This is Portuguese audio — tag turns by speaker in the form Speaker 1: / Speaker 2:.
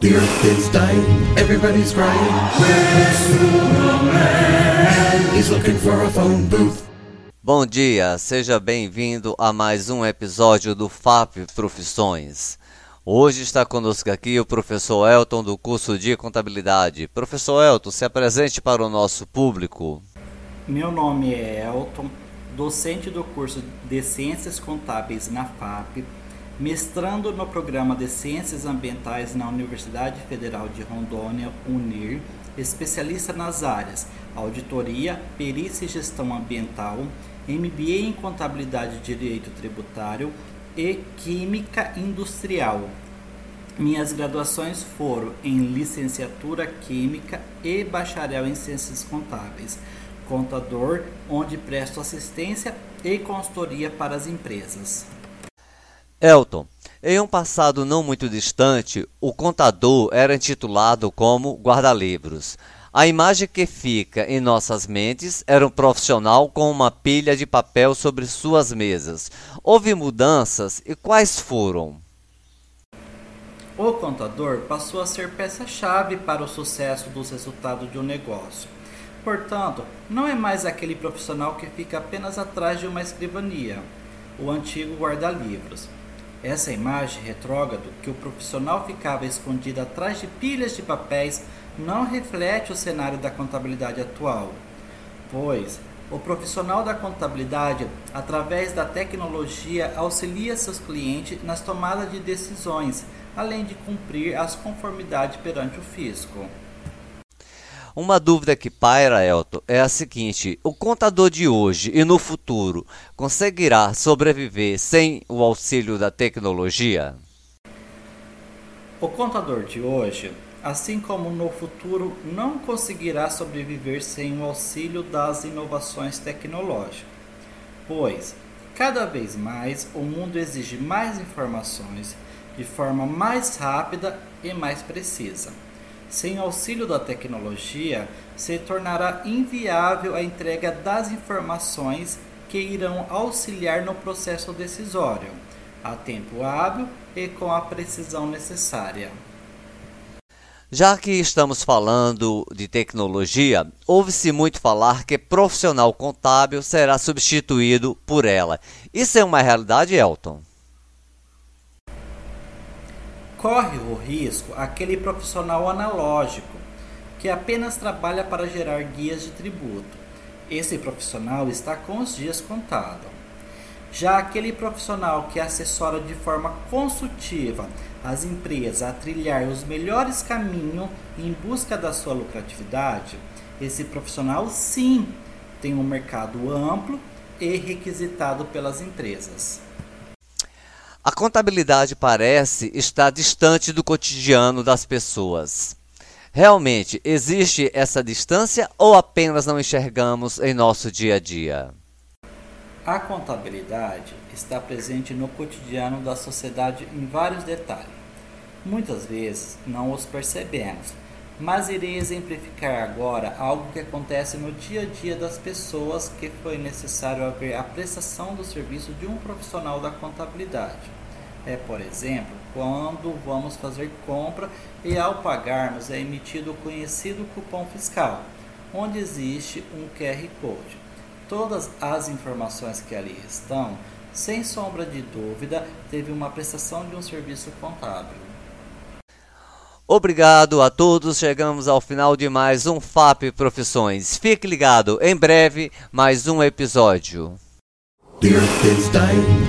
Speaker 1: The earth is dying, everybody's crying. Where's Superman? He's looking for a phone booth.
Speaker 2: Bom dia, seja bem-vindo a mais um episódio do FAP Profissões. Hoje está conosco aqui o professor Elton do curso de Contabilidade. Professor Elton, se apresente para o nosso público.
Speaker 3: Meu nome é Elton, docente do curso de Ciências Contábeis na FAP mestrando no programa de Ciências Ambientais na Universidade Federal de Rondônia, UNIR, especialista nas áreas Auditoria, Perícia e Gestão Ambiental, MBA em Contabilidade e Direito Tributário e Química Industrial. Minhas graduações foram em Licenciatura Química e Bacharel em Ciências Contábeis, contador, onde presto assistência e consultoria para as empresas.
Speaker 2: Elton, em um passado não muito distante, o contador era intitulado como guarda-livros. A imagem que fica em nossas mentes era um profissional com uma pilha de papel sobre suas mesas. Houve mudanças e quais foram?
Speaker 3: O contador passou a ser peça-chave para o sucesso dos resultados de um negócio. Portanto, não é mais aquele profissional que fica apenas atrás de uma escrivania, o antigo guarda-livros. Essa imagem retrógrado que o profissional ficava escondido atrás de pilhas de papéis não reflete o cenário da contabilidade atual, pois o profissional da contabilidade, através da tecnologia, auxilia seus clientes nas tomadas de decisões, além de cumprir as conformidades perante o fisco.
Speaker 2: Uma dúvida que paira, Elton, é a seguinte: o contador de hoje e no futuro conseguirá sobreviver sem o auxílio da tecnologia?
Speaker 3: O contador de hoje, assim como no futuro, não conseguirá sobreviver sem o auxílio das inovações tecnológicas, pois cada vez mais o mundo exige mais informações de forma mais rápida e mais precisa sem auxílio da tecnologia, se tornará inviável a entrega das informações que irão auxiliar no processo decisório, a tempo hábil e com a precisão necessária.
Speaker 2: Já que estamos falando de tecnologia, ouve-se muito falar que profissional contábil será substituído por ela. Isso é uma realidade, Elton?
Speaker 3: Corre o risco aquele profissional analógico que apenas trabalha para gerar guias de tributo. Esse profissional está com os dias contados. Já aquele profissional que assessora de forma consultiva as empresas a trilhar os melhores caminhos em busca da sua lucratividade, esse profissional sim tem um mercado amplo e requisitado pelas empresas.
Speaker 2: A contabilidade parece estar distante do cotidiano das pessoas. Realmente existe essa distância ou apenas não enxergamos em nosso dia a dia?
Speaker 3: A contabilidade está presente no cotidiano da sociedade em vários detalhes. Muitas vezes não os percebemos, mas irei exemplificar agora algo que acontece no dia a dia das pessoas que foi necessário haver a prestação do serviço de um profissional da contabilidade. É, por exemplo, quando vamos fazer compra e ao pagarmos é emitido o conhecido cupom fiscal, onde existe um QR Code. Todas as informações que ali estão, sem sombra de dúvida, teve uma prestação de um serviço contábil.
Speaker 2: Obrigado a todos. Chegamos ao final de mais um FAP Profissões. Fique ligado, em breve mais um episódio.
Speaker 1: The earth is dying.